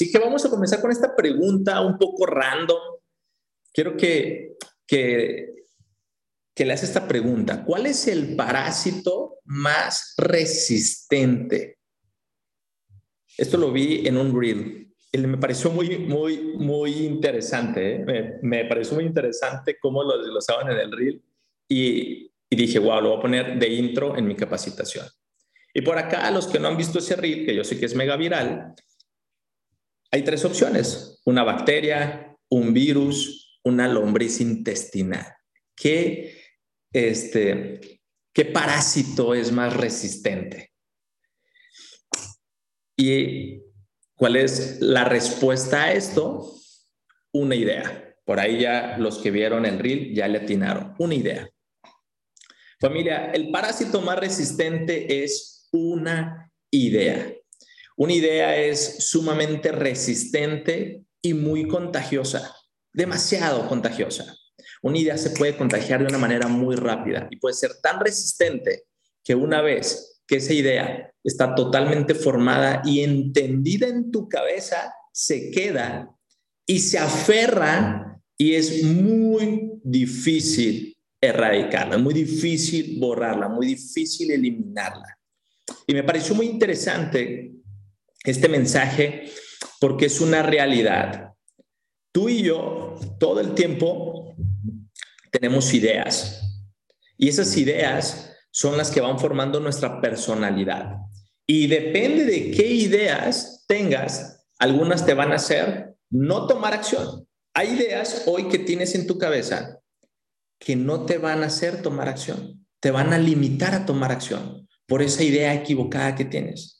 Así que vamos a comenzar con esta pregunta un poco random. Quiero que, que, que le hagas esta pregunta. ¿Cuál es el parásito más resistente? Esto lo vi en un reel. Me pareció muy, muy, muy interesante. ¿eh? Me, pareció muy interesante cómo lo desglosaban en el reel. Y, y dije, wow, lo voy a poner de intro en mi capacitación. Y por acá, los que no han visto ese reel, que yo sé que es mega viral, hay tres opciones, una bacteria, un virus, una lombriz intestinal. ¿Qué, este, ¿Qué parásito es más resistente? ¿Y cuál es la respuesta a esto? Una idea. Por ahí ya los que vieron el reel ya le atinaron. Una idea. Familia, el parásito más resistente es una idea. Una idea es sumamente resistente y muy contagiosa, demasiado contagiosa. Una idea se puede contagiar de una manera muy rápida y puede ser tan resistente que una vez que esa idea está totalmente formada y entendida en tu cabeza, se queda y se aferra y es muy difícil erradicarla, muy difícil borrarla, muy difícil eliminarla. Y me pareció muy interesante este mensaje porque es una realidad. Tú y yo todo el tiempo tenemos ideas y esas ideas son las que van formando nuestra personalidad. Y depende de qué ideas tengas, algunas te van a hacer no tomar acción. Hay ideas hoy que tienes en tu cabeza que no te van a hacer tomar acción, te van a limitar a tomar acción por esa idea equivocada que tienes.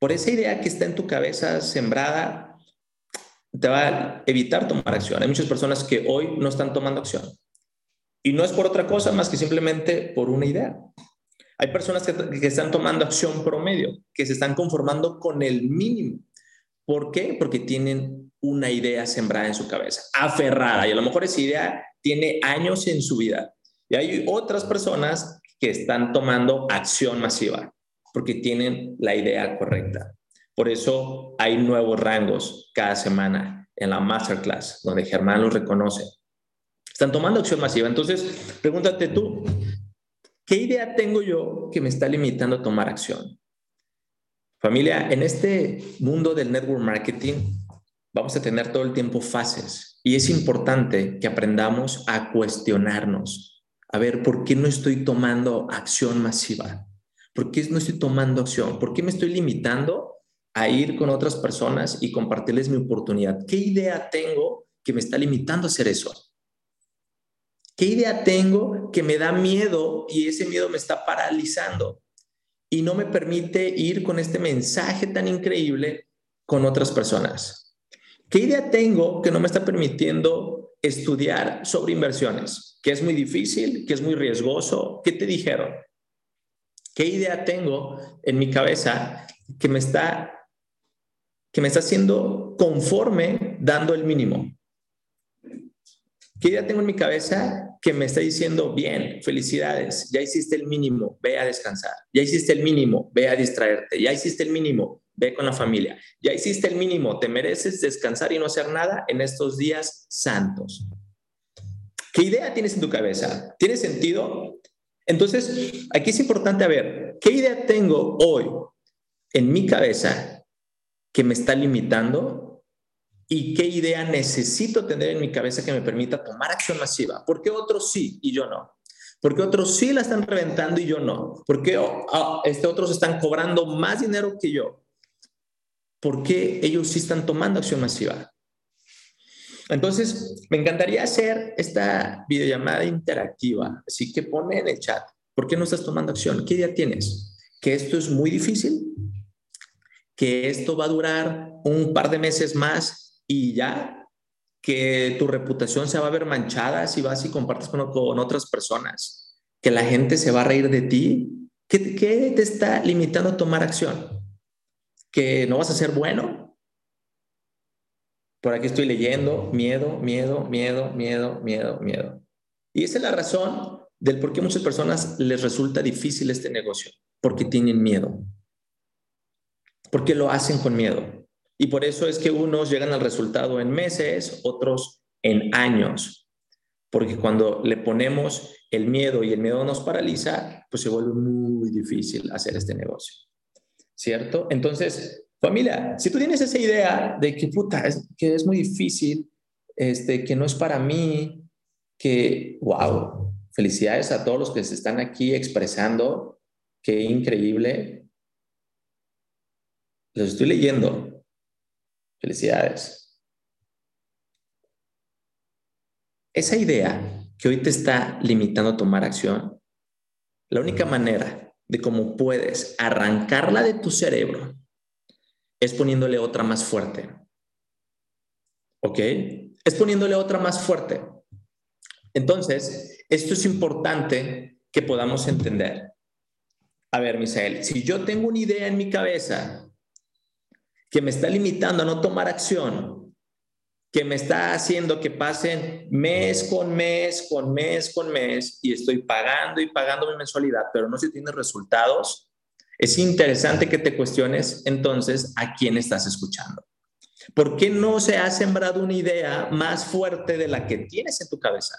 Por esa idea que está en tu cabeza sembrada, te va a evitar tomar acción. Hay muchas personas que hoy no están tomando acción. Y no es por otra cosa más que simplemente por una idea. Hay personas que, están tomando acción promedio, que se están conformando con el mínimo. ¿Por qué? Porque tienen una idea sembrada en su cabeza, aferrada. Y a lo mejor esa idea tiene años en su vida. Y hay otras personas que están tomando acción masiva porque tienen la idea correcta. Por eso hay nuevos rangos cada semana en la masterclass, donde Germán los reconoce. Están tomando acción masiva. Entonces, pregúntate tú, ¿qué idea tengo yo que me está limitando a tomar acción? Familia, en este mundo del network marketing vamos a tener todo el tiempo fases y es importante que aprendamos a cuestionarnos, a ver por qué no estoy tomando acción masiva, por qué no estoy tomando acción, por qué me estoy limitando a ir con otras personas y compartirles mi oportunidad. ¿Qué idea tengo que me está limitando a hacer eso? ¿Qué idea tengo que me da miedo y ese miedo me está paralizando y no me permite ir con este mensaje tan increíble con otras personas? ¿Qué idea tengo que no me está permitiendo estudiar sobre inversiones? Que es muy difícil, que es muy riesgoso. ¿Qué te dijeron? ¿Qué idea tengo en mi cabeza que me está que me está haciendo conforme dando el mínimo? ¿Qué idea tengo en mi cabeza que me está diciendo, bien, felicidades, ya hiciste el mínimo, ve a descansar, ya hiciste el mínimo, ve a distraerte, ya hiciste el mínimo, ve con la familia. Ya hiciste el mínimo, te mereces descansar y no hacer nada en estos días santos. ¿Qué idea tienes en tu cabeza? ¿Tiene sentido? Entonces, aquí es importante ver, ¿qué idea tengo hoy en mi cabeza que me está limitando? ¿Y qué idea necesito tener en mi cabeza que me permita tomar acción masiva? ¿Por qué otros sí y yo no? ¿Por qué otros sí la están reventando y yo no? ¿Por qué oh, este, otros están cobrando más dinero que yo? ¿por qué ellos sí están tomando acción masiva? Entonces, me encantaría hacer esta videollamada interactiva, así que pone en el chat, ¿por qué no estás tomando acción? ¿Qué idea tienes? ¿Que esto es muy difícil? ¿Que esto va a durar un par de meses más y ya? ¿Que tu reputación se va a ver manchada si vas y compartes con, otras personas? ¿Que la gente se va a reír de ti? ¿Qué, ¿Qué te está limitando a tomar acción? que no vas a ser bueno. Por aquí estoy leyendo miedo, miedo, miedo, miedo, miedo, miedo. Y esa es la razón del por qué muchas personas les resulta difícil este negocio, porque tienen miedo. Porque lo hacen con miedo. Y por eso es que unos llegan al resultado en meses, otros en años. Porque cuando le ponemos el miedo y el miedo nos paraliza, pues se vuelve muy difícil hacer este negocio. ¿Cierto? Entonces, familia, si tú tienes esa idea de que puta, es, que es muy difícil, este, que no es para mí, que, wow, felicidades a todos los que se están aquí expresando, qué increíble. Los estoy leyendo. Felicidades. Esa idea que hoy te está limitando a tomar acción, la única manera de cómo puedes arrancarla de tu cerebro es poniéndole otra más fuerte. ¿Ok? Es poniéndole otra más fuerte. Entonces, esto es importante que podamos entender. A ver, Misael, si yo tengo una idea en mi cabeza que me está limitando a no tomar acción, que me está haciendo que pasen mes con mes, con mes, con mes, y estoy pagando y pagando mi mensualidad, pero no se tiene resultados, es interesante que te cuestiones entonces a quién estás escuchando. ¿Por qué no se ha sembrado una idea más fuerte de la que tienes en tu cabeza?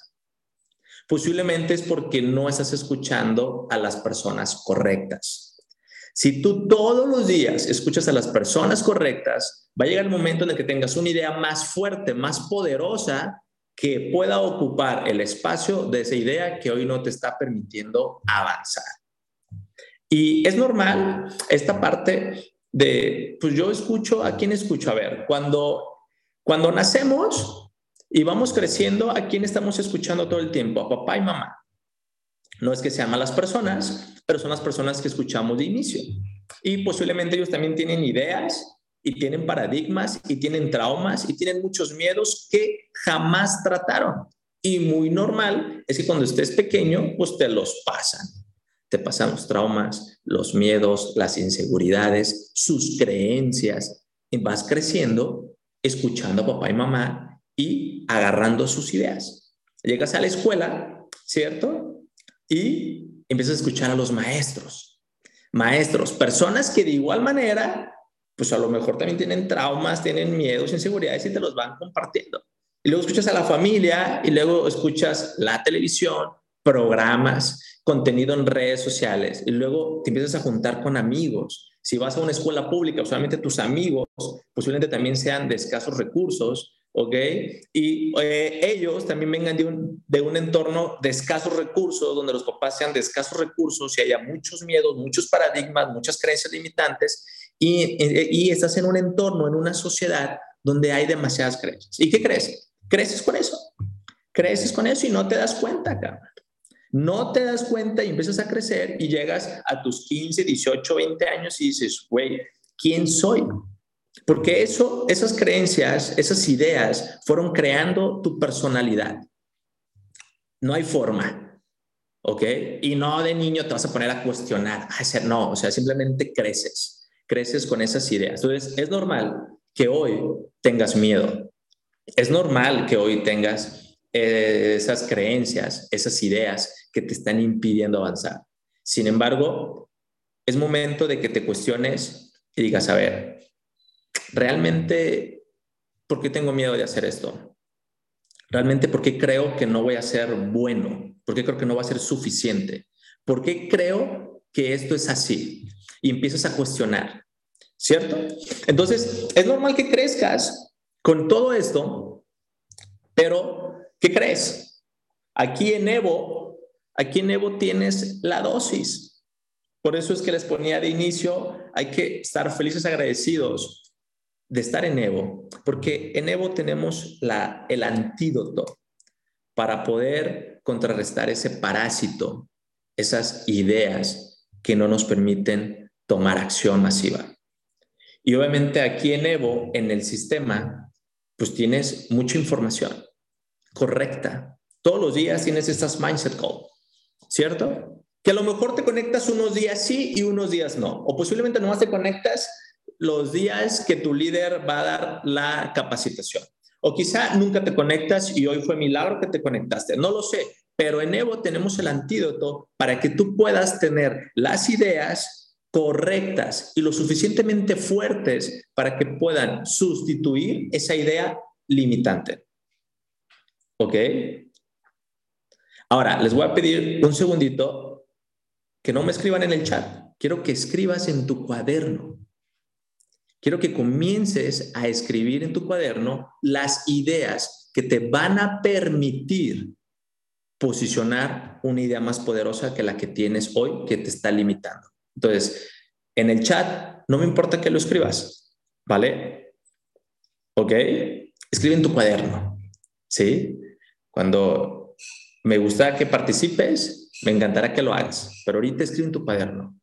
Posiblemente es porque no estás escuchando a las personas correctas. Si tú todos los días escuchas a las personas correctas, va a llegar el momento en el que tengas una idea más fuerte, más poderosa, que pueda ocupar el espacio de esa idea que hoy no te está permitiendo avanzar. Y es normal esta parte de, pues yo escucho, ¿a quién escucho? A ver, cuando, cuando nacemos y vamos creciendo, ¿a quién estamos escuchando todo el tiempo? A papá y mamá. No es que sean malas personas, pero son las personas que escuchamos de inicio. Y posiblemente ellos también tienen ideas y tienen paradigmas y tienen traumas y tienen muchos miedos que jamás trataron. Y muy normal es que cuando estés pequeño, pues te los pasan. Te pasan los traumas, los miedos, las inseguridades, sus creencias. Y vas creciendo escuchando a papá y mamá y agarrando sus ideas. Llegas a la escuela, ¿cierto? Y empiezas a escuchar a los maestros. Maestros, personas que de igual manera, pues a lo mejor también tienen traumas, tienen miedos, inseguridades y te los van compartiendo. Y luego escuchas a la familia y luego escuchas la televisión, programas, contenido en redes sociales y luego te empiezas a juntar con amigos. Si vas a una escuela pública, usualmente tus amigos posiblemente también sean de escasos recursos ¿ok? Y eh, ellos también vengan de un, de un entorno de escasos recursos, donde los papás sean de escasos recursos y haya muchos miedos, muchos paradigmas, muchas creencias limitantes, y, y, estás en un entorno, en una sociedad donde hay demasiadas creencias. ¿Y qué crees? Creces con eso. Creces con eso y no te das cuenta, cabrón. No te das cuenta y empiezas a crecer y llegas a tus 15, 18, 20 años y dices, güey, ¿quién soy? Porque eso, esas creencias, esas ideas fueron creando tu personalidad. No hay forma, ¿ok? Y no de niño te vas a poner a cuestionar, no, o sea, simplemente creces, creces con esas ideas. Entonces, es normal que hoy tengas miedo, es normal que hoy tengas eh, esas creencias, esas ideas que te están impidiendo avanzar. Sin embargo, es momento de que te cuestiones y digas, a ver, realmente, ¿por qué tengo miedo de hacer esto? Realmente, ¿por qué creo que no voy a ser bueno? ¿Por qué creo que no va a ser suficiente? ¿Por qué creo que esto es así? Y empiezas a cuestionar, ¿cierto? Entonces, es normal que crezcas con todo esto, pero ¿qué crees? Aquí en Evo, aquí en Evo tienes la dosis. Por eso es que les ponía de inicio, hay que estar felices, agradecidos de estar en Evo, porque en Evo tenemos el antídoto para poder contrarrestar ese parásito, esas ideas que no nos permiten tomar acción masiva. Y obviamente aquí en Evo, en el sistema, pues tienes mucha información correcta. Todos los días tienes estas mindset call, ¿cierto? Que a lo mejor te conectas unos días sí y unos días no. O posiblemente nomás te conectas los días que tu líder va a dar la capacitación. O quizá nunca te conectas y hoy fue milagro que te conectaste. No lo sé, pero en Evo tenemos el antídoto para que tú puedas tener las ideas correctas y lo suficientemente fuertes para que puedan sustituir esa idea limitante. ¿Ok? Ahora, les voy a pedir un segundito que no me escriban en el chat. Quiero que escribas en tu cuaderno. Quiero que comiences a escribir en tu cuaderno las ideas que te van a permitir posicionar una idea más poderosa que la que tienes hoy que te está limitando. Entonces, en el chat, no me importa que lo escribas, ¿vale? ¿Ok? Escribe en tu cuaderno, ¿sí? Cuando me gusta que participes, me encantará que lo hagas, pero ahorita escribe en tu cuaderno.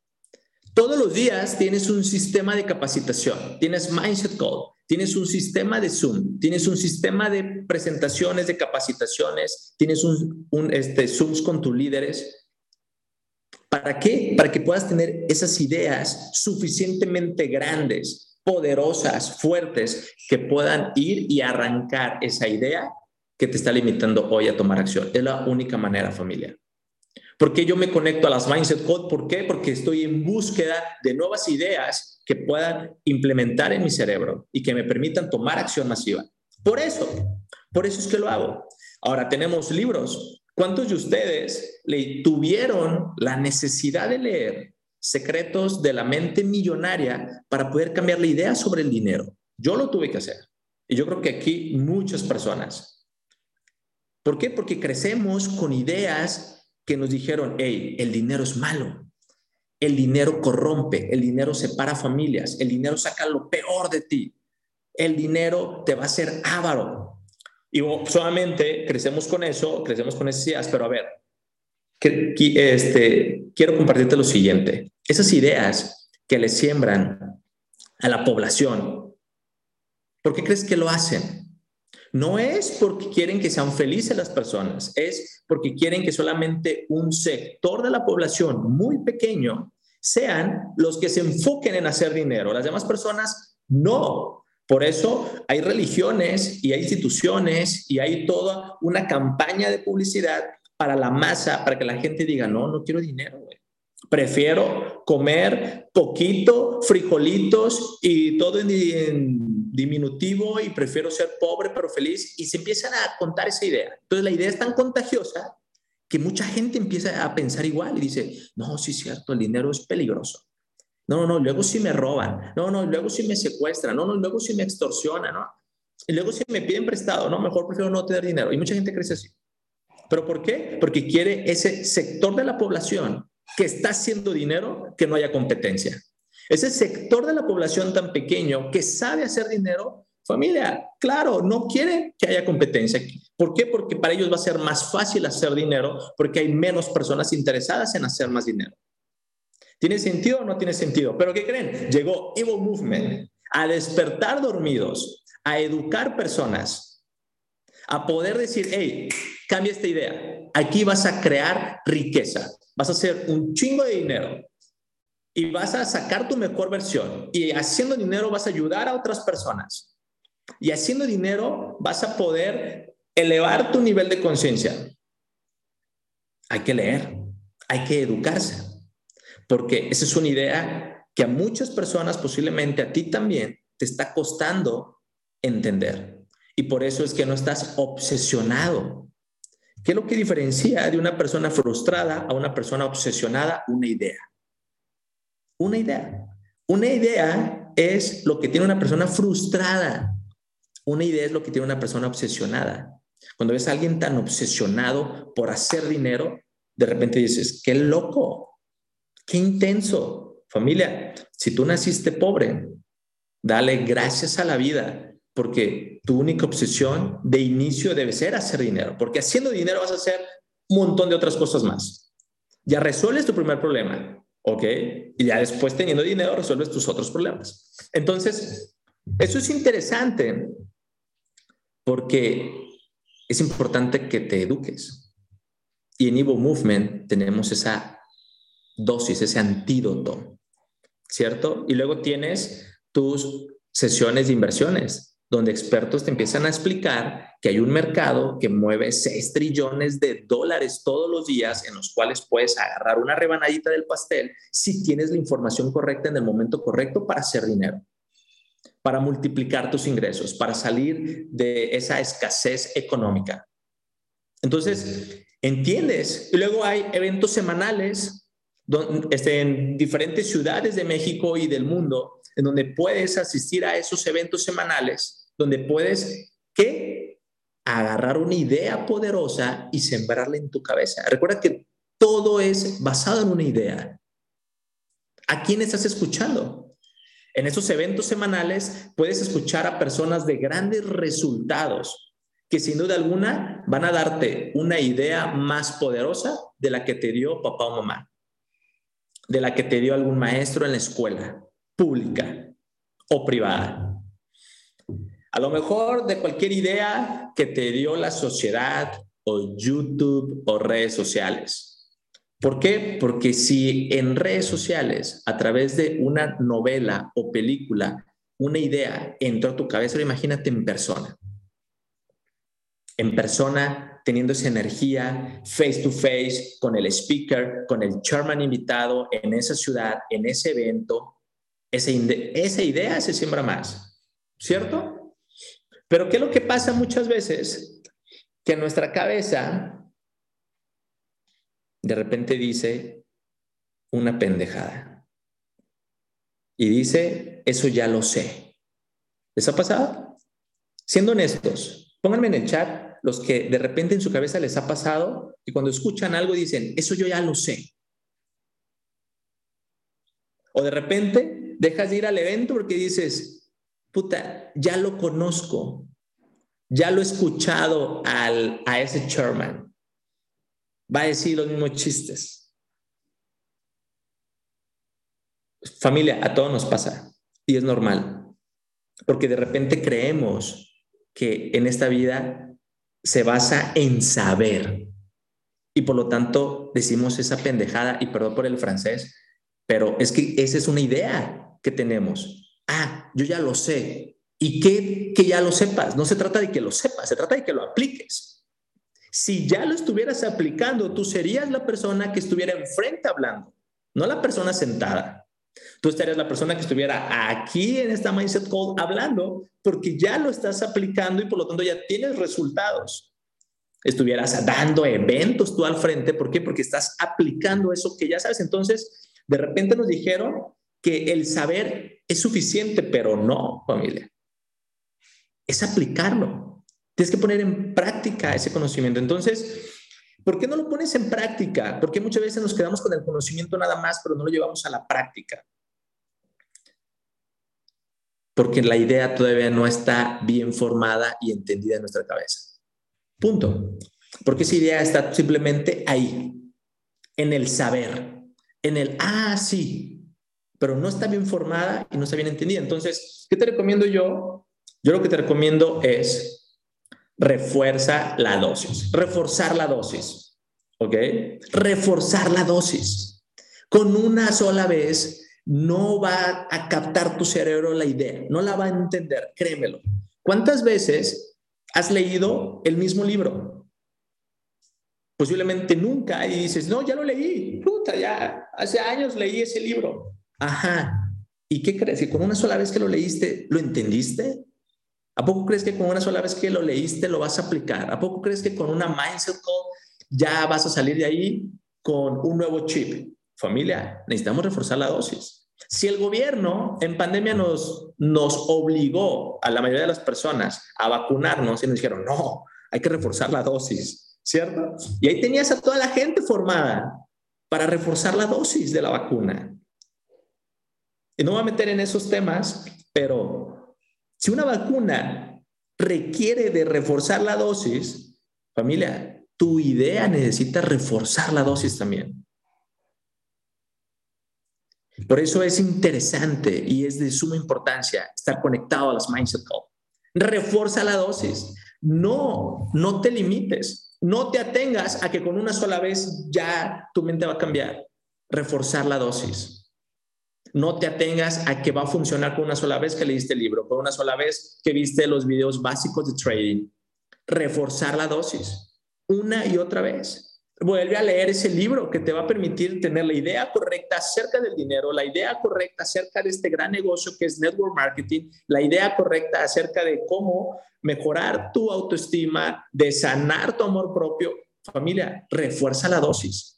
Todos los días tienes un sistema de capacitación, tienes Mindset Call, tienes un sistema de Zoom, tienes un sistema de presentaciones, de capacitaciones, tienes un, un este, Zooms con tus líderes. ¿Para qué? Para que puedas tener esas ideas suficientemente grandes, poderosas, fuertes, que puedan ir y arrancar esa idea que te está limitando hoy a tomar acción. Es la única manera, familia. ¿Por qué yo me conecto a las Mindset Code? ¿Por qué? Porque estoy en búsqueda de nuevas ideas que puedan implementar en mi cerebro y que me permitan tomar acción masiva. Por eso, por eso es que lo hago. Ahora tenemos libros. ¿Cuántos de ustedes le tuvieron la necesidad de leer Secretos de la mente millonaria para poder cambiar la idea sobre el dinero? Yo lo tuve que hacer. Y yo creo que aquí muchas personas. ¿Por qué? Porque crecemos con ideas que nos dijeron, hey, el dinero es malo, el dinero corrompe, el dinero separa familias, el dinero saca lo peor de ti, el dinero te va a hacer avaro. Y solamente crecemos con eso, crecemos con esas ideas, pero a ver, este, quiero compartirte lo siguiente. Esas ideas que le siembran a la población, ¿por qué crees que lo hacen? No es porque quieren que sean felices las personas, es porque quieren que solamente un sector de la población muy pequeño sean los que se enfoquen en hacer dinero. Las demás personas no. Por eso hay religiones y hay instituciones y hay toda una campaña de publicidad para la masa, para que la gente diga, no, no quiero dinero, Prefiero comer poquito, frijolitos y todo en, diminutivo y prefiero ser pobre pero feliz y se empiezan a contar esa idea. Entonces la idea es tan contagiosa que mucha gente empieza a pensar igual y dice, no, sí es cierto, el dinero es peligroso. No, no, luego sí me roban. No, no, luego sí me secuestran. No, no, luego sí me extorsionan, ¿no? Y luego sí me piden prestado. No, mejor prefiero no tener dinero. Y mucha gente crece así. ¿Pero por qué? Porque quiere ese sector de la población que está haciendo dinero que no haya competencia. Ese sector de la población tan pequeño que sabe hacer dinero, familia, claro, no quiere que haya competencia. ¿Por qué? Porque para ellos va a ser más fácil hacer dinero porque hay menos personas interesadas en hacer más dinero. ¿Tiene sentido o no tiene sentido? Pero ¿qué creen? Llegó Evil Movement a despertar dormidos, a educar personas, a poder decir, hey, cambia esta idea. Aquí vas a crear riqueza vas a hacer un chingo de dinero y vas a sacar tu mejor versión. Y haciendo dinero vas a ayudar a otras personas. Y haciendo dinero vas a poder elevar tu nivel de conciencia. Hay que leer, hay que educarse, porque esa es una idea que a muchas personas, posiblemente a ti también, te está costando entender. Y por eso es que no estás obsesionado ¿Qué es lo que diferencia de una persona frustrada a una persona obsesionada? Una idea. Una idea. Una idea es lo que tiene una persona frustrada. Una idea es lo que tiene una persona obsesionada. Cuando ves a alguien tan obsesionado por hacer dinero, de repente dices, qué loco, qué intenso. Familia, si tú naciste pobre, dale gracias a la vida porque tu única obsesión de inicio debe ser hacer dinero, porque haciendo dinero vas a hacer un montón de otras cosas más. Ya resuelves tu primer problema, ¿ok? Y ya después teniendo dinero resuelves tus otros problemas. Entonces, eso es interesante porque es importante que te eduques. Y en Evo Movement tenemos esa dosis, ese antídoto, ¿cierto? Y luego tienes tus sesiones de inversiones donde expertos te empiezan a explicar que hay un mercado que mueve 6 trillones de dólares todos los días en los cuales puedes agarrar una rebanadita del pastel si tienes la información correcta en el momento correcto para hacer dinero, para multiplicar tus ingresos, para salir de esa escasez económica. Entonces, entiendes. Y luego hay eventos semanales este, en diferentes ciudades de México y del mundo en donde puedes asistir a esos eventos semanales, donde puedes, ¿qué? Agarrar una idea poderosa y sembrarla en tu cabeza. Recuerda que todo es basado en una idea. ¿A quién estás escuchando? En esos eventos semanales puedes escuchar a personas de grandes resultados que sin duda alguna van a darte una idea más poderosa de la que te dio papá o mamá, de la que te dio algún maestro en la escuela, pública o privada. A lo mejor de cualquier idea que te dio la sociedad o YouTube o redes sociales. ¿Por qué? Porque si en redes sociales, a través de una novela o película, una idea entró a tu cabeza, imagínate en persona. En persona, teniendo esa energía face to face con el speaker, con el chairman invitado en esa ciudad, en ese evento, esa, esa idea se siembra más, ¿cierto? Pero ¿qué es lo que pasa muchas veces? Que nuestra cabeza de repente dice una pendejada. Y dice, eso ya lo sé. ¿Les ha pasado? Siendo honestos, pónganme en el chat los que de repente en su cabeza les ha pasado y cuando escuchan algo dicen, eso yo ya lo sé. O de repente dejas de ir al evento porque dices, puta, ya lo conozco, ya lo he escuchado al, a ese chairman. Va a decir los mismos chistes. Familia, a todos nos pasa y es normal, porque de repente creemos que en esta vida se basa en saber y por lo tanto decimos esa pendejada y perdón por el francés, pero es que esa es una idea que tenemos. Ah, yo ya lo sé. ¿Y qué que ya lo sepas? No se trata de que lo sepas, se trata de que lo apliques. Si ya lo estuvieras aplicando, tú serías la persona que estuviera enfrente hablando, no la persona sentada. Tú estarías la persona que estuviera aquí en esta Mindset Call hablando porque ya lo estás aplicando y por lo tanto ya tienes resultados. Estuvieras dando eventos tú al frente. ¿Por qué? Porque estás aplicando eso que ya sabes. Entonces, de repente nos dijeron que el saber es suficiente, pero no, familia. Es aplicarlo. Tienes que poner en práctica ese conocimiento. Entonces, ¿por qué no lo pones en práctica? Porque muchas veces nos quedamos con el conocimiento nada más, pero no lo llevamos a la práctica. Porque la idea todavía no está bien formada y entendida en nuestra cabeza. Punto. Porque esa idea está simplemente ahí, en el saber, en el, ah, sí, pero no está bien formada y no está bien entendida. Entonces, ¿qué te recomiendo yo? Yo lo que te recomiendo es refuerza la dosis, reforzar la dosis, ¿ok? Reforzar la dosis. Con una sola vez no va a captar tu cerebro la idea, no la va a entender, créemelo. ¿Cuántas veces has leído el mismo libro? Posiblemente nunca y dices, no, ya lo leí, puta, ya, hace años leí ese libro. Ajá. ¿Y qué crees? ¿Que con una sola vez que lo leíste, lo entendiste? ¿A poco crees que con una sola vez que lo leíste lo vas a aplicar? ¿A poco crees que con una mindset call ya vas a salir de ahí con un nuevo chip? Familia, necesitamos reforzar la dosis. Si el gobierno en pandemia nos, nos obligó a la mayoría de las personas a vacunarnos y nos dijeron, no, hay que reforzar la dosis, ¿cierto? Y ahí tenías a toda la gente formada para reforzar la dosis de la vacuna. Y no voy a meter en esos temas, pero si una vacuna requiere de reforzar la dosis, familia, tu idea necesita reforzar la dosis también. Por eso es interesante y es de suma importancia estar conectado a las Mindset Call. Refuerza la dosis. No, no te limites. No te atengas a que con una sola vez ya tu mente va a cambiar. Reforzar la dosis. No te atengas a que va a funcionar con una sola vez que leíste el libro, con una sola vez que viste los videos básicos de trading. Reforzar la dosis una y otra vez. Vuelve a leer ese libro que te va a permitir tener la idea correcta acerca del dinero, la idea correcta acerca de este gran negocio que es network marketing, la idea correcta acerca de cómo mejorar tu autoestima, de sanar tu amor propio. Familia, refuerza la dosis.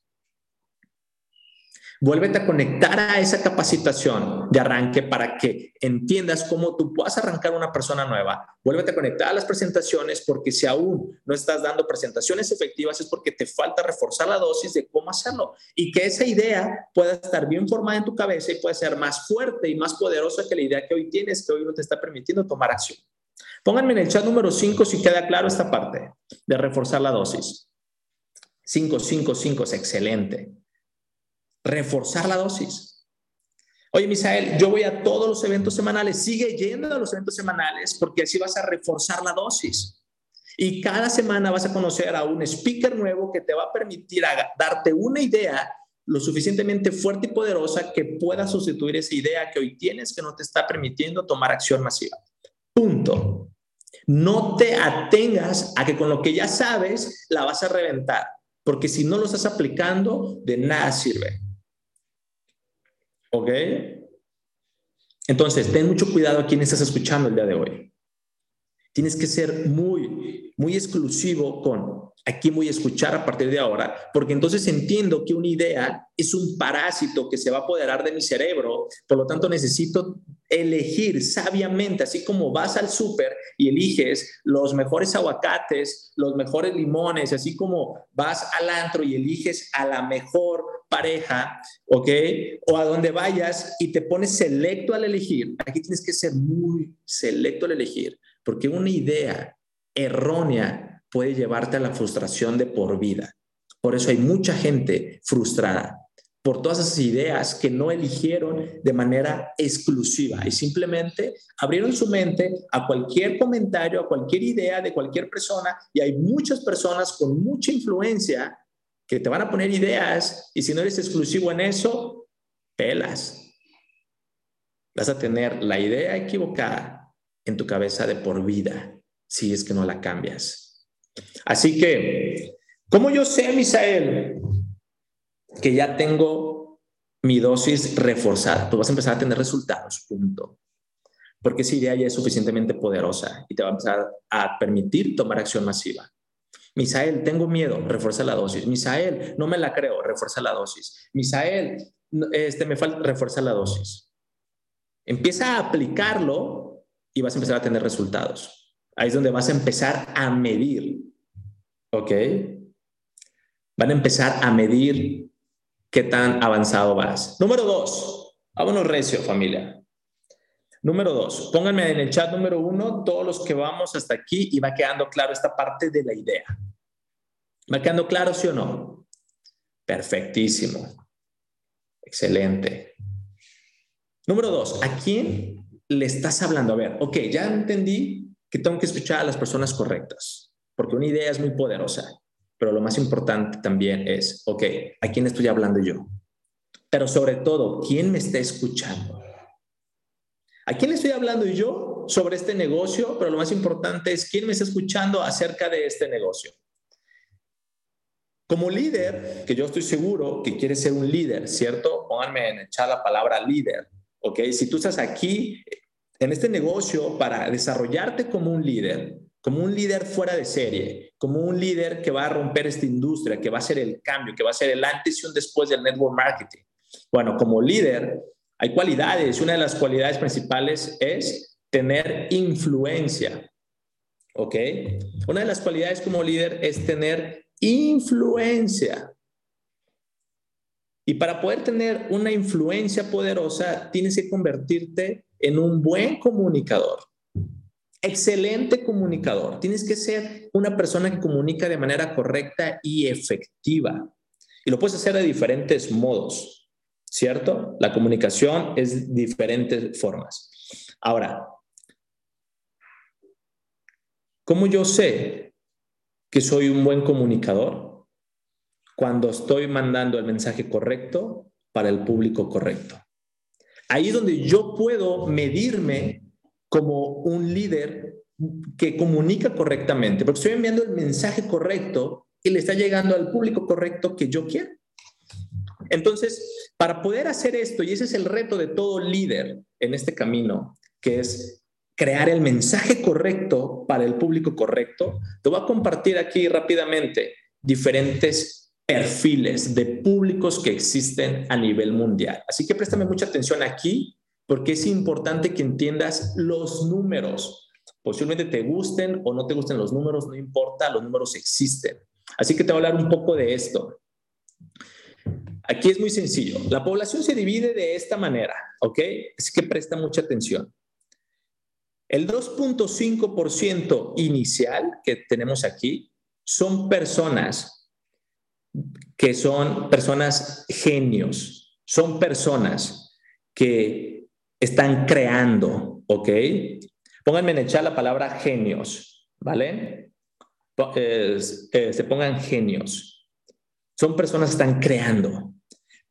Vuélvete a conectar a esa capacitación de arranque para que entiendas cómo tú puedas arrancar una persona nueva. Vuélvete a conectar a las presentaciones porque si aún no estás dando presentaciones efectivas es porque te falta reforzar la dosis de cómo hacerlo y que esa idea pueda estar bien formada en tu cabeza y pueda ser más fuerte y más poderosa que la idea que hoy tienes, que hoy no te está permitiendo tomar acción. Pónganme en el chat número 5 si queda claro esta parte de reforzar la dosis. 5, 5, 5 es excelente reforzar la dosis. Oye, Misael, yo voy a todos los eventos semanales, sigue yendo a los eventos semanales porque así vas a reforzar la dosis. Y cada semana vas a conocer a un speaker nuevo que te va a permitir darte una idea lo suficientemente fuerte y poderosa que pueda sustituir esa idea que hoy tienes que no te está permitiendo tomar acción masiva. Punto. No te atengas a que con lo que ya sabes la vas a reventar, porque si no lo estás aplicando, de nada sirve. ¿Ok? Entonces, ten mucho cuidado a quién estás escuchando el día de hoy. Tienes que ser muy, muy exclusivo con a quién voy a escuchar a partir de ahora, porque entonces entiendo que una idea es un parásito que se va a apoderar de mi cerebro, por lo tanto necesito elegir sabiamente, así como vas al súper y eliges los mejores aguacates, los mejores limones, así como vas al antro y eliges a la mejor pareja, ¿ok? O a donde vayas y te pones selecto al elegir. Aquí tienes que ser muy selecto al elegir, porque una idea errónea puede llevarte a la frustración de por vida. Por eso hay mucha gente frustrada por todas esas ideas que no eligieron de manera exclusiva y simplemente abrieron su mente a cualquier comentario, a cualquier idea de cualquier persona y hay muchas personas con mucha influencia que te van a poner ideas y si no eres exclusivo en eso, pelas. Vas a tener la idea equivocada en tu cabeza de por vida si es que no la cambias. Así que, ¿cómo yo sé, Misael, que ya tengo mi dosis reforzada? Pues vas a empezar a tener resultados, punto. Porque esa idea ya es suficientemente poderosa y te va a empezar a permitir tomar acción masiva. Misael, tengo miedo, refuerza la dosis. Misael, no me la creo, refuerza la dosis. Misael, este, me falta, refuerza la dosis. Empieza a aplicarlo y vas a empezar a tener resultados. Ahí es donde vas a empezar a medir. ¿Ok? Van a empezar a medir qué tan avanzado vas. Número dos, vámonos recio, familia. Número dos, pónganme en el chat número uno todos los que vamos hasta aquí y va quedando claro esta parte de la idea. ¿Va quedando claro, sí o no? Perfectísimo. Excelente. Número dos, ¿a quién le estás hablando? A ver, ok, ya entendí que tengo que escuchar a las personas correctas, porque una idea es muy poderosa, pero lo más importante también es, ok, ¿a quién estoy hablando yo? Pero sobre todo, ¿quién me está escuchando? ¿A quién le estoy hablando yo sobre este negocio? Pero lo más importante es quién me está escuchando acerca de este negocio. Como líder, que yo estoy seguro que quieres ser un líder, ¿cierto? Pónganme en el la palabra líder, ¿ok? Si tú estás aquí en este negocio para desarrollarte como un líder, como un líder fuera de serie, como un líder que va a romper esta industria, que va a ser el cambio, que va a ser el antes y un después del network marketing. Bueno, como líder, hay cualidades. Una de las cualidades principales es tener influencia. ¿Ok? Una de las cualidades como líder es tener influencia. Y para poder tener una influencia poderosa, tienes que convertirte en un buen comunicador. Excelente comunicador. Tienes que ser una persona que comunica de manera correcta y efectiva. Y lo puedes hacer de diferentes modos. ¿cierto? La comunicación es de diferentes formas. Ahora, ¿cómo yo sé que soy un buen comunicador? Cuando estoy mandando el mensaje correcto para el público correcto. Ahí es donde yo puedo medirme como un líder que comunica correctamente, porque estoy enviando el mensaje correcto y le está llegando al público correcto que yo quiero. Entonces, para poder hacer esto, y ese es el reto de todo líder en este camino, que es crear el mensaje correcto para el público correcto, te voy a compartir aquí rápidamente diferentes perfiles de públicos que existen a nivel mundial. Así que préstame mucha atención aquí porque es importante que entiendas los números. Posiblemente te gusten o no te gusten los números, no importa, los números existen. Así que te voy a hablar un poco de esto. Aquí es muy sencillo. La población se divide de esta manera, ¿ok? Así que presta mucha atención. El 2.5% inicial que tenemos aquí son personas que son personas genios, son personas que están creando, ¿ok? Pónganme en el chat la palabra genios, ¿vale? Eh, se pongan genios. Son personas que están creando,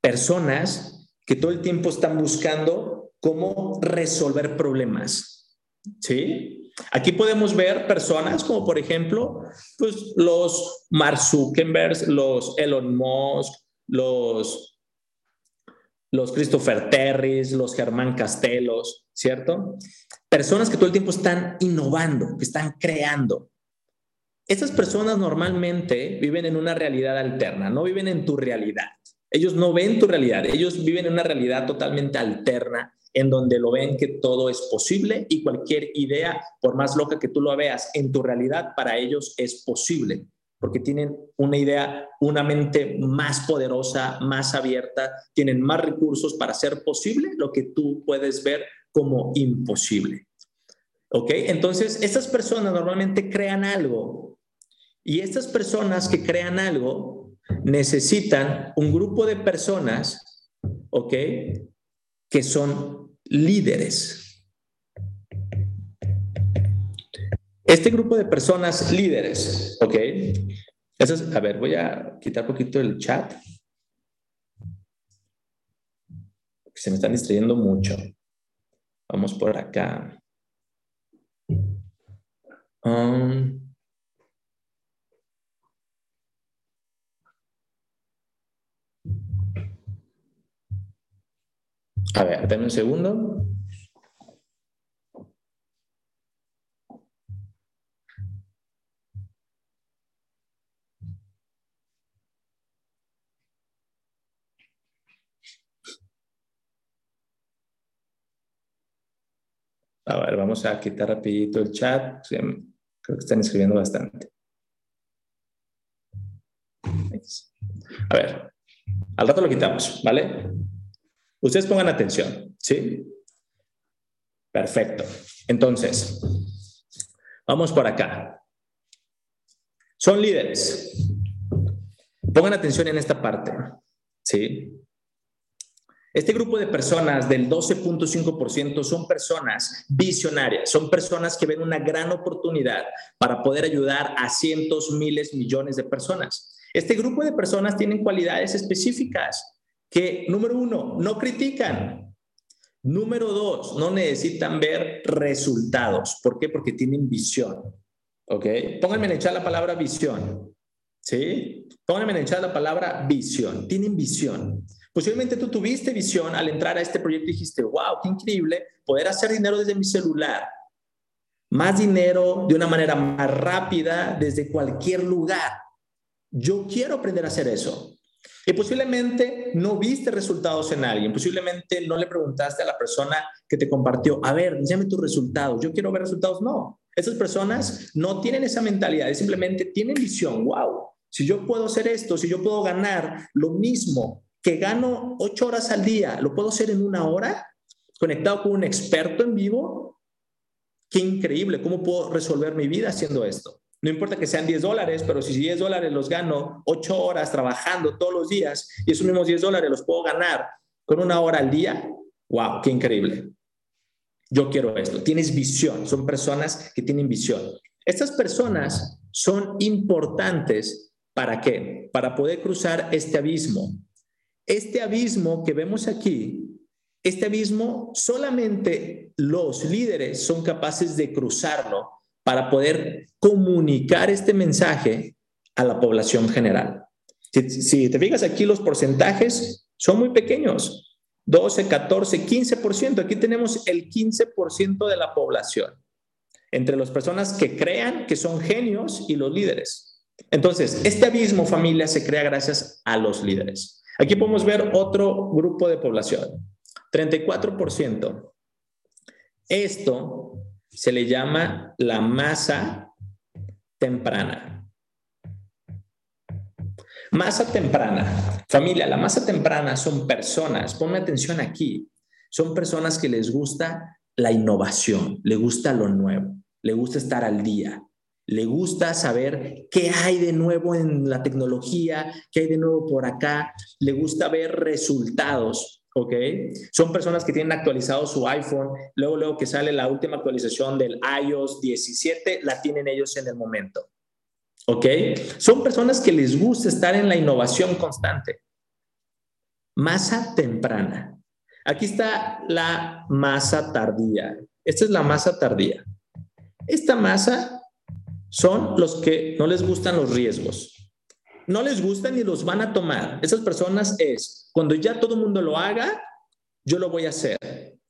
personas que todo el tiempo están buscando cómo resolver problemas, ¿sí? Aquí podemos ver personas como por ejemplo, pues los Mark Zuckerberg, los Elon Musk, los los Christopher Terris, los Germán Castelos, ¿cierto? Personas que todo el tiempo están innovando, que están creando. Estas personas normalmente viven en una realidad alterna, no viven en tu realidad. Ellos no ven tu realidad, ellos viven en una realidad totalmente alterna en donde lo ven que todo es posible y cualquier idea, por más loca que tú lo veas en tu realidad, para ellos es posible porque tienen una idea, una mente más poderosa, más abierta, tienen más recursos para hacer posible lo que tú puedes ver como imposible. ¿Ok? Entonces, estas personas normalmente crean algo y estas personas que crean algo necesitan un grupo de personas, ¿ok? Que son líderes. Este grupo de personas líderes, ¿ok? Eso es, a ver, voy a quitar un poquito el chat. Se me están distrayendo mucho. Vamos por acá. Um, a ver, dame un segundo. A ver, vamos a quitar rapidito el chat. Creo que están escribiendo bastante. A ver, al rato lo quitamos, ¿vale? Ustedes pongan atención, ¿sí? Perfecto. Entonces, vamos por acá. Son líderes. Pongan atención en esta parte, ¿sí? Este grupo de personas del 12.5% son personas visionarias, son personas que ven una gran oportunidad para poder ayudar a cientos, miles, millones de personas. Este grupo de personas tienen cualidades específicas que, número uno, no critican. Número dos, no necesitan ver resultados. ¿Por qué? Porque tienen visión. ¿Ok? Pónganme en echar la palabra visión. ¿Sí? Pónganme en echar la palabra visión. Tienen visión. Posiblemente tú tuviste visión al entrar a este proyecto y dijiste, wow, qué increíble poder hacer dinero desde mi celular. Más dinero de una manera más rápida desde cualquier lugar. Yo quiero aprender a hacer eso. Y posiblemente no viste resultados en alguien, posiblemente no le preguntaste a la persona que te compartió, a ver, llame tus resultados, yo quiero ver resultados. No, esas personas no tienen esa mentalidad, simplemente tienen visión, wow, si yo puedo hacer esto, si yo puedo ganar lo mismo que gano ocho horas al día, ¿lo puedo hacer en una hora? Conectado con un experto en vivo. Qué increíble, ¿cómo puedo resolver mi vida haciendo esto? No importa que sean 10 dólares, pero si 10 dólares los gano ocho horas trabajando todos los días y esos mismos 10 dólares los puedo ganar con una hora al día, wow, qué increíble. Yo quiero esto. Tienes visión, son personas que tienen visión. Estas personas son importantes para qué? Para poder cruzar este abismo este abismo que vemos aquí Este abismo solamente los líderes son capaces de cruzarlo para poder comunicar este mensaje a la población general. Si, te fijas aquí, los porcentajes son muy pequeños. 12, 14, 15%. Aquí tenemos el 15% de la población. Entre las personas que crean que son genios y los líderes. Entonces, este abismo, familia, se crea gracias a los líderes. Aquí podemos ver otro grupo de población. 34%. Esto se le llama la masa temprana. Masa temprana. Familia, la masa temprana son personas, ponme atención aquí, son personas que les gusta la innovación, le gusta lo nuevo, le gusta estar al día, le gusta saber qué hay de nuevo en la tecnología, qué hay de nuevo por acá, le gusta ver resultados, ¿ok? Son personas que tienen actualizado su iPhone, luego, luego que sale la última actualización del iOS 17, la tienen ellos en el momento. ¿Ok? Son personas que les gusta estar en la innovación constante. Masa temprana. Aquí está la masa tardía. Esta es la masa tardía. Esta masa son los que no les gustan los riesgos. No les gustan ni los van a tomar. Esas personas es, cuando ya todo el mundo lo haga, yo lo voy a hacer.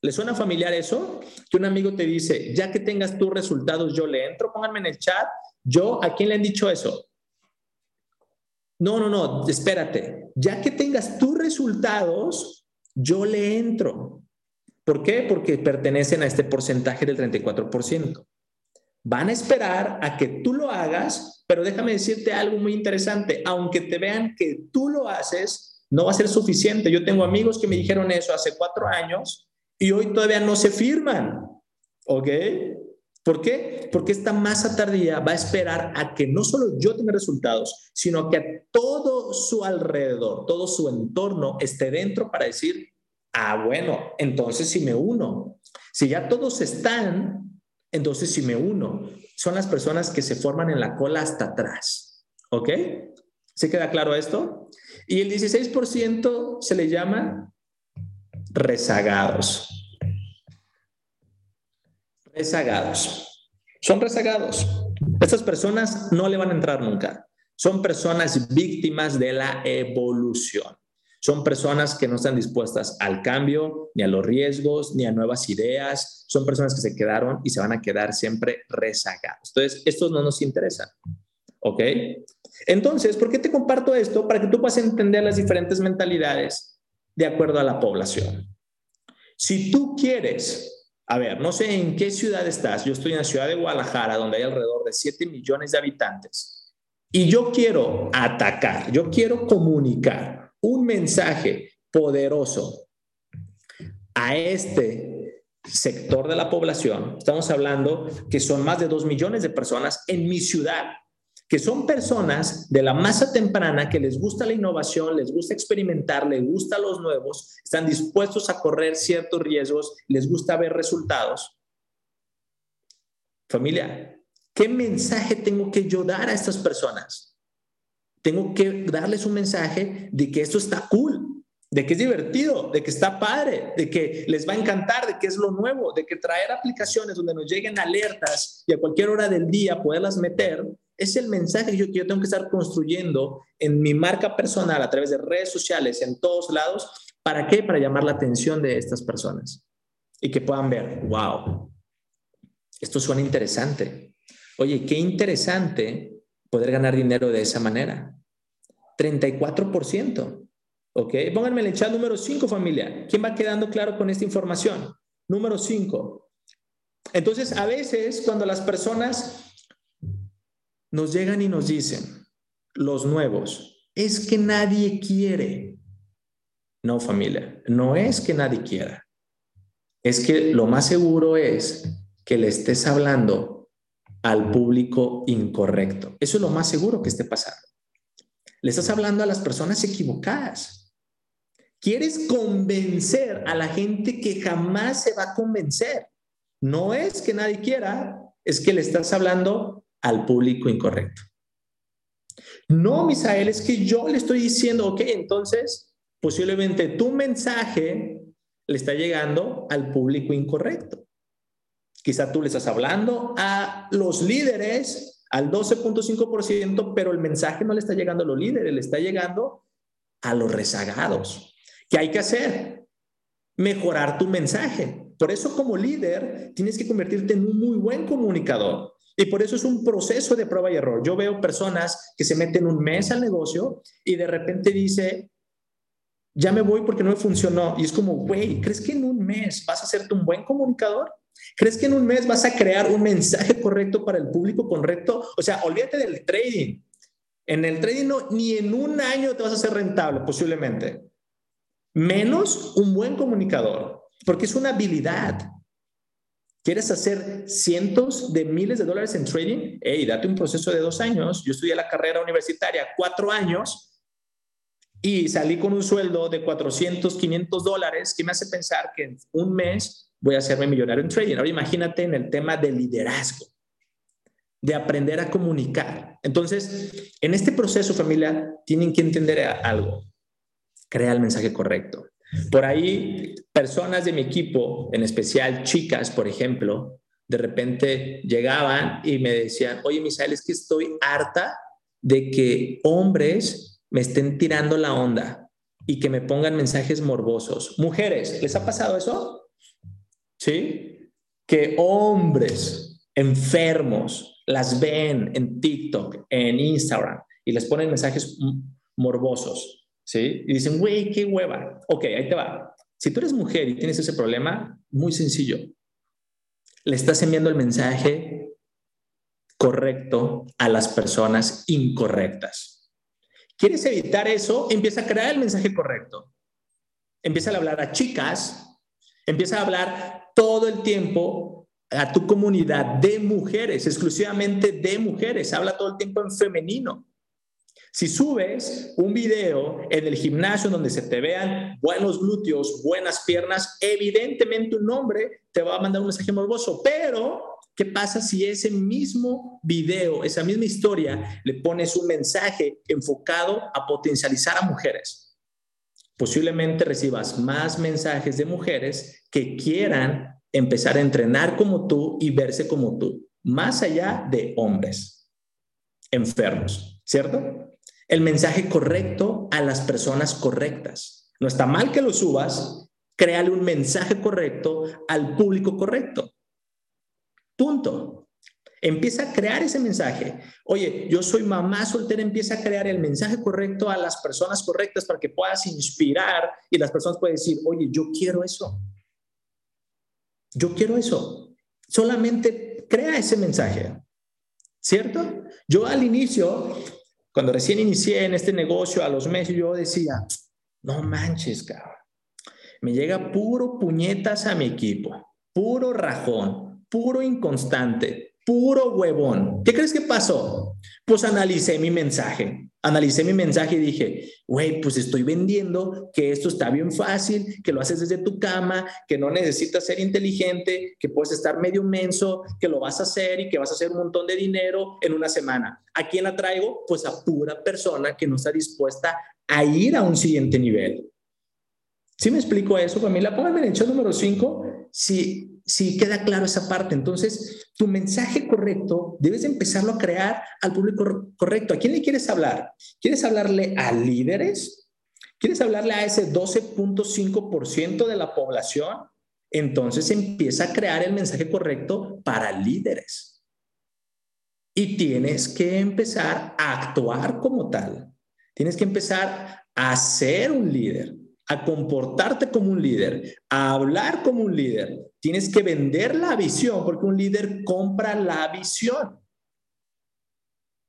¿Le suena familiar eso? Que un amigo te dice, ya que tengas tus resultados, yo le entro, pónganme en el chat yo, ¿a quién le han dicho eso? No, no, no, espérate. Ya que tengas tus resultados, yo le entro. ¿Por qué? Porque pertenecen a este porcentaje del 34%. Van a esperar a que tú lo hagas, pero déjame decirte algo muy interesante. Aunque te vean que tú lo haces, no va a ser suficiente. Yo tengo amigos que me dijeron eso hace cuatro años y hoy todavía no se firman. ¿Ok? ¿Por qué? Porque esta masa tardía va a esperar a que no solo yo tenga resultados, sino que todo su alrededor, todo su entorno esté dentro para decir, ah, bueno, entonces si me uno. Si ya todos están, entonces si me uno. Son las personas que se forman en la cola hasta atrás. ¿Ok? ¿Se queda claro esto? Y el 16% se le llama rezagados rezagados. Son rezagados. Estas personas no le van a entrar nunca. Son personas víctimas de la evolución. Son personas que no están dispuestas al cambio, ni a los riesgos, ni a nuevas ideas. Son personas que se quedaron y se van a quedar siempre rezagados. Entonces, estos no nos interesan. ¿Ok? Entonces, ¿por qué te comparto esto? Para que tú puedas entender las diferentes mentalidades de acuerdo a la población. Si tú quieres a ver, no sé en qué ciudad estás. Yo estoy en la ciudad de Guadalajara, donde hay alrededor de 7 millones de habitantes. Y yo quiero atacar, yo quiero comunicar un mensaje poderoso a este sector de la población. Estamos hablando que son más de 2 millones de personas en mi ciudad que son personas de la masa temprana que les gusta la innovación, les gusta experimentar, les gusta los nuevos, están dispuestos a correr ciertos riesgos, les gusta ver resultados. Familia, ¿qué mensaje tengo que yo dar a estas personas? Tengo que darles un mensaje de que esto está cool, de que es divertido, de que está padre, de que les va a encantar, de que es lo nuevo, de que traer aplicaciones donde nos lleguen alertas y a cualquier hora del día poderlas meter es el mensaje que yo, tengo que estar construyendo en mi marca personal a través de redes sociales, en todos lados. ¿Para qué? Para llamar la atención de estas personas y que puedan ver, wow, esto suena interesante. Oye, qué interesante poder ganar dinero de esa manera. 34%. ¿Ok? Pónganme el chat número 5, familia. ¿Quién va quedando claro con esta información? Número 5. Entonces, a veces cuando las personas nos llegan y nos dicen, los nuevos, es que nadie quiere. No, familia, no es que nadie quiera. Es que lo más seguro es que le estés hablando al público incorrecto. Eso es lo más seguro que esté pasando. Le estás hablando a las personas equivocadas. Quieres convencer a la gente que jamás se va a convencer. No es que nadie quiera, es que le estás hablando al público incorrecto. No, Misael, es que yo le estoy diciendo, ok, entonces posiblemente tu mensaje le está llegando al público incorrecto. Quizá tú le estás hablando a los líderes, al 12.5%, pero el mensaje no le está llegando a los líderes, le está llegando a los rezagados. ¿Qué hay que hacer? Mejorar tu mensaje. Por eso como líder tienes que convertirte en un muy buen comunicador. Y por eso es un proceso de prueba y error. Yo veo personas que se meten un mes al negocio y de repente dice, ya me voy porque no me funcionó. Y es como, güey, ¿crees que en un mes vas a hacerte un buen comunicador? ¿Crees que en un mes vas a crear un mensaje correcto para el público correcto? O sea, olvídate del trading. En el trading no, ni en un año te vas a hacer rentable, posiblemente. Menos un buen comunicador, porque es una habilidad. ¿Quieres hacer cientos de miles de dólares en trading? Hey, date un proceso de dos años. Yo estudié la carrera universitaria cuatro años y salí con un sueldo de 400, 500 dólares que me hace pensar que en un mes voy a hacerme millonario en trading. Ahora imagínate en el tema de liderazgo, de aprender a comunicar. Entonces, en este proceso, familia, tienen que entender algo. Crea el mensaje correcto. Por ahí, personas de mi equipo, en especial chicas, por ejemplo, de repente llegaban y me decían, oye, Misael, es que estoy harta de que hombres me estén tirando la onda y que me pongan mensajes morbosos. Mujeres, ¿les ha pasado eso? ¿Sí? Que hombres enfermos las ven en TikTok, en Instagram y les ponen mensajes morbosos. ¿sí? Y dicen, güey, qué hueva. Ok, ahí te va. Si tú eres mujer y tienes ese problema, muy sencillo. Le estás enviando el mensaje correcto a las personas incorrectas. ¿Quieres evitar eso? Empieza a crear el mensaje correcto. Empieza a hablar a chicas, empieza a hablar todo el tiempo a tu comunidad de mujeres, exclusivamente de mujeres. Habla todo el tiempo en femenino. Si subes un video en el gimnasio donde se te vean buenos glúteos, buenas piernas, evidentemente un hombre te va a mandar un mensaje morboso, pero ¿qué pasa si ese mismo video, esa misma historia, le pones un mensaje enfocado a potencializar a mujeres? Posiblemente recibas más mensajes de mujeres que quieran empezar a entrenar como tú y verse como tú, más allá de hombres enfermos, ¿cierto? el mensaje correcto a las personas correctas. No está mal que lo subas, créale un mensaje correcto al público correcto. Punto. Empieza a crear ese mensaje. Oye, yo soy mamá soltera, empieza a crear el mensaje correcto a las personas correctas para que puedas inspirar y las personas pueden decir, oye, yo quiero eso. Yo quiero eso. Solamente crea ese mensaje. ¿Cierto? Yo al inicio cuando recién inicié en este negocio, a los meses, yo decía, no manches, cabrón. Me llega puro puñetas a mi equipo, puro rajón, puro inconstante, puro huevón. ¿Qué crees que pasó? Pues analicé mi mensaje analicé mi mensaje y dije, güey, pues estoy vendiendo que esto está bien fácil, que lo haces desde tu cama, que no necesitas ser inteligente, que puedes estar medio menso, que lo vas a hacer y que vas a hacer un montón de dinero en una semana. ¿A quién la traigo? Pues a pura persona que no está dispuesta a ir a un siguiente nivel. ¿Sí me explico eso, familia? Pónganme en el show número 5 si si queda claro esa parte. Entonces, tu mensaje correcto debes de empezarlo a crear al público correcto. ¿A quién le quieres hablar? ¿Quieres hablarle a líderes? ¿Quieres hablarle a ese 12.5% de la población? Entonces empieza a crear el mensaje correcto para líderes. Y tienes que empezar a actuar como tal. Tienes que empezar a ser un líder a comportarte como un líder, a hablar como un líder. Tienes que vender la visión porque un líder compra la visión.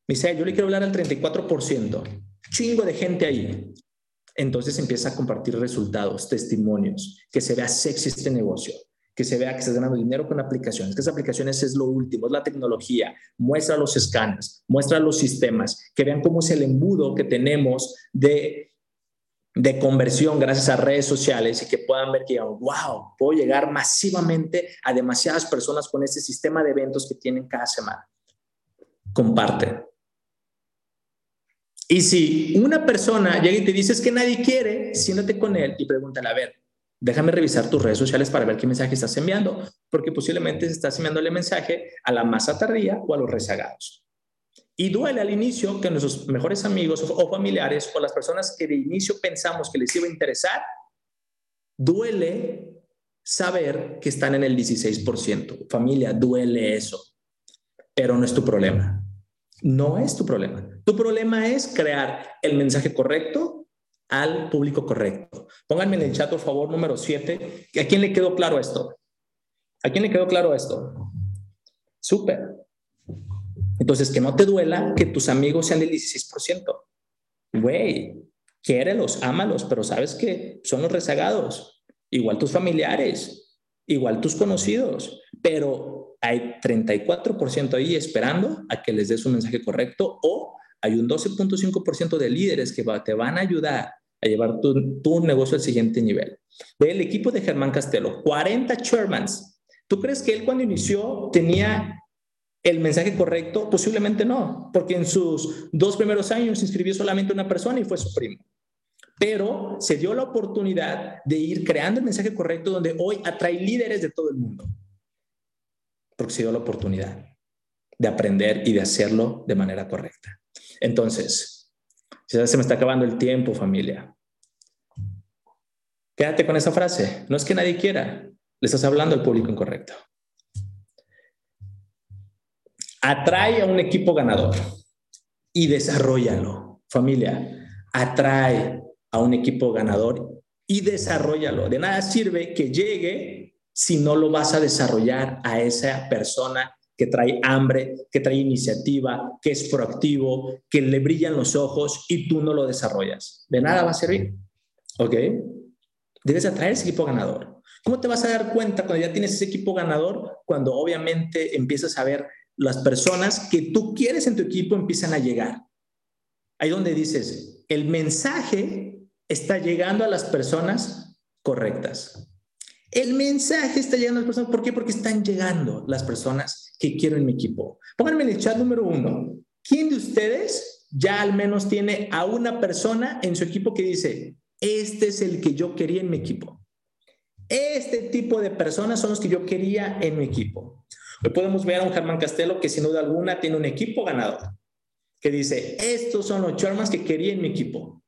Dice, yo le quiero hablar al 34%. Chingo de gente ahí. Entonces empieza a compartir resultados, testimonios, que se vea sexy este negocio, que se vea que estás ganando dinero con aplicaciones, que esas aplicaciones es lo último, es la tecnología. Muestra los escáneres, muestra los sistemas, que vean cómo es el embudo que tenemos de de conversión gracias a redes sociales y que puedan ver que, wow, puedo llegar masivamente a demasiadas personas con este sistema de eventos que tienen cada semana. Comparte. Y si una persona llega y te dice que nadie quiere, siéntate con él y pregúntale, a ver, déjame revisar tus redes sociales para ver qué mensaje estás enviando, porque posiblemente estás enviándole mensaje a la masa tardía o a los rezagados. Y duele al inicio que nuestros mejores amigos o familiares o las personas que de inicio pensamos que les iba a interesar, duele saber que están en el 16%. Familia, duele eso, pero no es tu problema. No es tu problema. Tu problema es crear el mensaje correcto al público correcto. Pónganme en el chat, por favor, número 7. ¿A quién le quedó claro esto? ¿A quién le quedó claro esto? Súper. Entonces, que no te duela que tus amigos sean del 16%. Güey, quiérelos, ámalos, pero sabes que son los rezagados. Igual tus familiares, igual tus conocidos, pero hay 34% ahí esperando a que les des un mensaje correcto o hay un 12.5% de líderes que te van a ayudar a llevar tu, tu, negocio al siguiente nivel. Ve el equipo de Germán Castelo, 40 chairmans. ¿Tú crees que él cuando inició tenía el mensaje correcto? Posiblemente no, porque en sus dos primeros años inscribió solamente una persona y fue su primo. Pero se dio la oportunidad de ir creando el mensaje correcto donde hoy atrae líderes de todo el mundo. Porque se dio la oportunidad de aprender y de hacerlo de manera correcta. Entonces, ya se me está acabando el tiempo, familia. Quédate con esa frase. No es que nadie quiera, le estás hablando al público incorrecto. Atrae a un equipo ganador y desarrollalo. Familia, atrae a un equipo ganador y desarrollalo. De nada sirve que llegue si no lo vas a desarrollar a esa persona que trae hambre, que trae iniciativa, que es proactivo, que le brillan los ojos y tú no lo desarrollas. De nada va a servir. ¿Ok? Debes atraer ese equipo ganador. ¿Cómo te vas a dar cuenta cuando ya tienes ese equipo ganador? Cuando obviamente empiezas a ver las personas que tú quieres en tu equipo empiezan a llegar. Ahí donde dices, el mensaje está llegando a las personas correctas. El mensaje está llegando a las personas. ¿Por qué? Porque están llegando las personas que quiero en mi equipo. Pónganme en el chat número uno. ¿Quién de ustedes ya al menos tiene a una persona en su equipo que dice, este es el que yo quería en mi equipo? Este tipo de personas son los que yo quería en mi equipo. Hoy podemos ver a un Germán Castelo que sin duda alguna tiene un equipo ganador, que dice, estos son los Shermans que quería en mi equipo.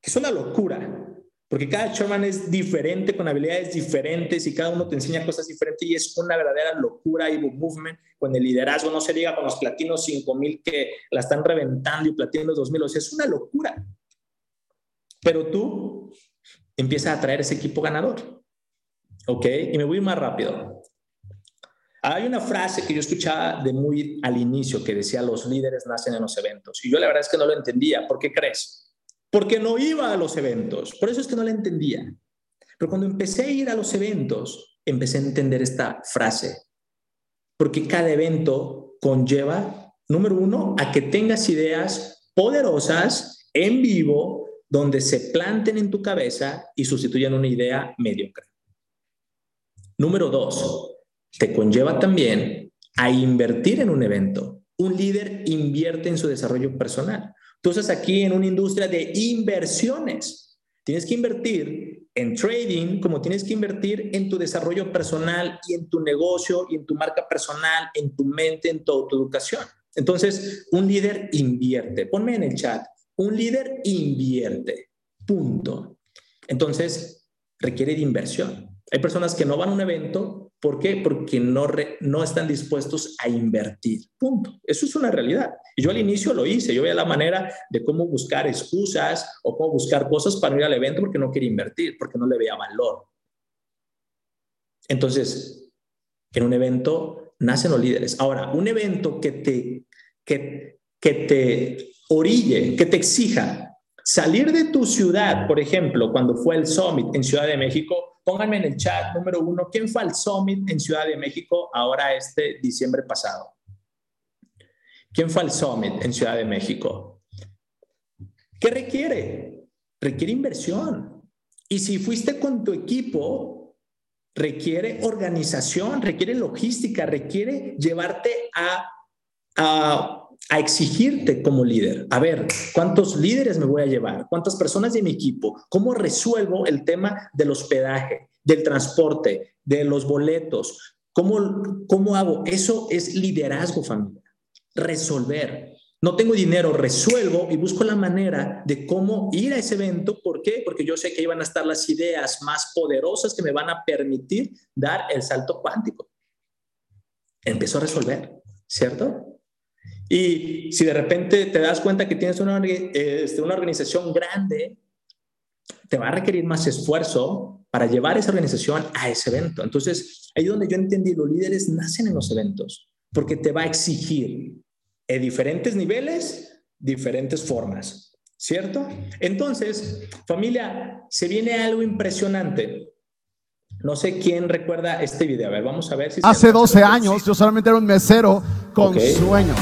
Que es una locura, porque cada Sherman es diferente, con habilidades diferentes y cada uno te enseña cosas diferentes y es una verdadera locura y movement con el liderazgo, no se diga con los platinos 5000 que la están reventando y platinos 2000, o sea, es una locura. Pero tú empiezas a traer ese equipo ganador. ¿Ok? Y me voy más rápido. Hay una frase que yo escuchaba de muy al inicio que decía los líderes nacen en los eventos. Y yo la verdad es que no lo entendía. ¿Por qué crees? Porque no iba a los eventos. Por eso es que no la entendía. Pero cuando empecé a ir a los eventos, empecé a entender esta frase. Porque cada evento conlleva, número uno, a que tengas ideas poderosas en vivo donde se planten en tu cabeza y sustituyan una idea mediocre. Número dos, te conlleva también a invertir en un evento. Un líder invierte en su desarrollo personal. Entonces aquí en una industria de inversiones, tienes que invertir en trading como tienes que invertir en tu desarrollo personal y en tu negocio y en tu marca personal, en tu mente, en tu educación. Entonces, un líder invierte. Ponme en el chat, un líder invierte. Punto. Entonces, requiere de inversión. Hay personas que no van a un evento ¿Por qué? Porque no, no están dispuestos a invertir. Punto. Eso es una realidad. Y yo al inicio lo hice. Yo veía la manera de cómo buscar excusas o cómo buscar cosas para ir al evento porque no quería invertir, porque no le veía valor. Entonces, en un evento nacen los líderes. Ahora, un evento que te, que, que te orille, que te exija salir de tu ciudad, por ejemplo, cuando fue el Summit en Ciudad de México, Pónganme en el chat número uno, ¿quién fue al Summit en Ciudad de México ahora este diciembre pasado? ¿Quién fue al Summit en Ciudad de México? ¿Qué requiere? Requiere inversión. Y si fuiste con tu equipo, requiere organización, requiere logística, requiere llevarte a a, exigirte como líder. A ver, ¿cuántos líderes me voy a llevar? ¿Cuántas personas de mi equipo? ¿Cómo resuelvo el tema del hospedaje, del transporte, de los boletos? ¿Cómo, cómo hago? Eso es liderazgo, familia. Resolver. No tengo dinero, resuelvo y busco la manera de cómo ir a ese evento. ¿Por qué? Porque yo sé que van a estar las ideas más poderosas que me van a permitir dar el salto cuántico. Empezó a resolver, ¿cierto? Y si de repente te das cuenta que tienes una, este, una organización grande, te va a requerir más esfuerzo para llevar esa organización a ese evento. Entonces, ahí es donde yo entendí, los líderes nacen en los eventos, porque te va a exigir en diferentes niveles, diferentes formas, ¿cierto? Entonces, familia, se viene algo impresionante. No sé quién recuerda este video. A ver, vamos a ver si... Hace 12 años yo solamente era un mesero con sueños.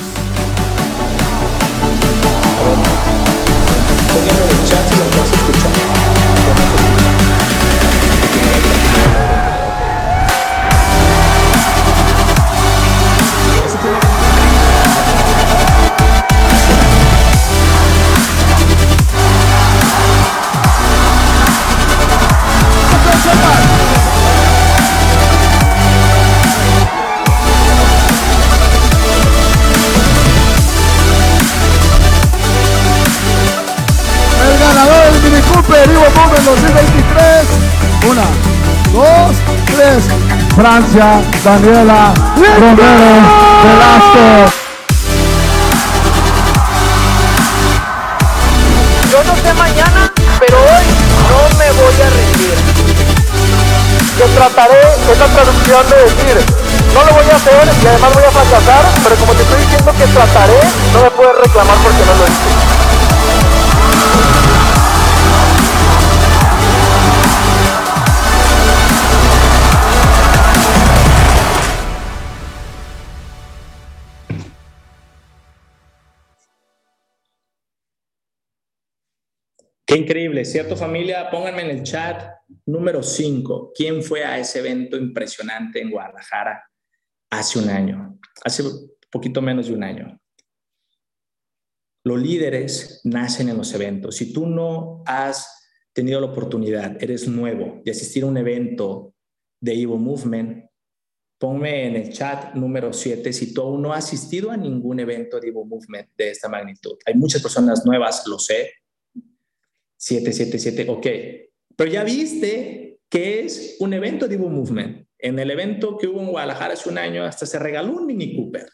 Vivo Francia, Daniela, Romero, Velasco. Yo no sé mañana, pero hoy no me voy a rendir. Yo trataré, es la traducción de decir, no lo voy a hacer y además voy a fracasar, pero como te estoy diciendo que trataré, no me puedes reclamar porque no lo hice. Qué increíble, ¿cierto familia? Pónganme en el chat número 5. ¿Quién fue a ese evento impresionante en Guadalajara hace un año? Hace poquito menos de un año. Los líderes nacen en los eventos. Si tú no has tenido la oportunidad, eres nuevo, de asistir a un evento de Evo Movement, ponme en el chat número 7 si tú no has asistido a ningún evento de Evo Movement de esta magnitud. Hay muchas personas nuevas, lo sé, 777, ok. Pero ya viste que es un evento de Evo Movement. En el evento que hubo en Guadalajara hace un año, hasta se regaló un Mini Cooper.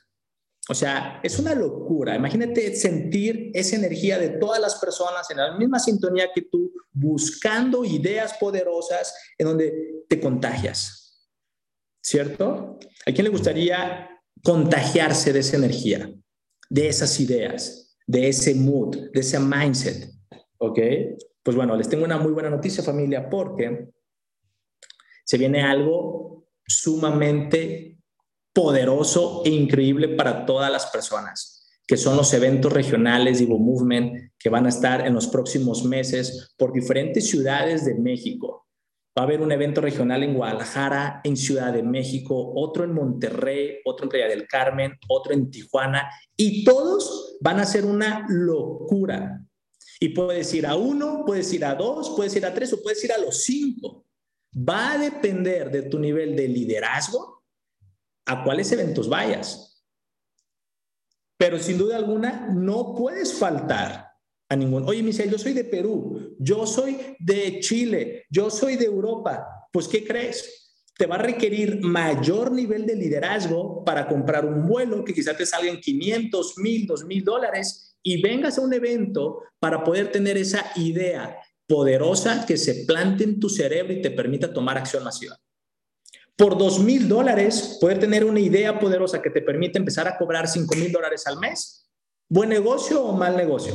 O sea, es una locura. Imagínate sentir esa energía de todas las personas en la misma sintonía que tú, buscando ideas poderosas en donde te contagias. ¿Cierto? ¿A quién le gustaría contagiarse de esa energía, de esas ideas, de ese mood, de ese mindset? ¿Ok? Pues bueno, les tengo una muy buena noticia familia porque se viene algo sumamente poderoso e increíble para todas las personas, que son los eventos regionales Evo Movement que van a estar en los próximos meses por diferentes ciudades de México. Va a haber un evento regional en Guadalajara, en Ciudad de México, otro en Monterrey, otro en Playa del Carmen, otro en Tijuana, y todos van a ser una locura. Y puedes ir a uno, puedes ir a dos, puedes ir a tres o puedes ir a los cinco. Va a depender de tu nivel de liderazgo a cuáles eventos vayas. Pero sin duda alguna, no puedes faltar a ningún. Oye, Michelle, yo soy de Perú, yo soy de Chile, yo soy de Europa. Pues, ¿qué crees? te va a requerir mayor nivel de liderazgo para comprar un vuelo que quizás te salga en 500, 1000, 2000 dólares y vengas a un evento para poder tener esa idea poderosa que se plante en tu cerebro y te permita tomar acción masiva. Por dos mil dólares, poder tener una idea poderosa que te permite empezar a cobrar cinco mil dólares al mes. ¿Buen negocio o mal negocio?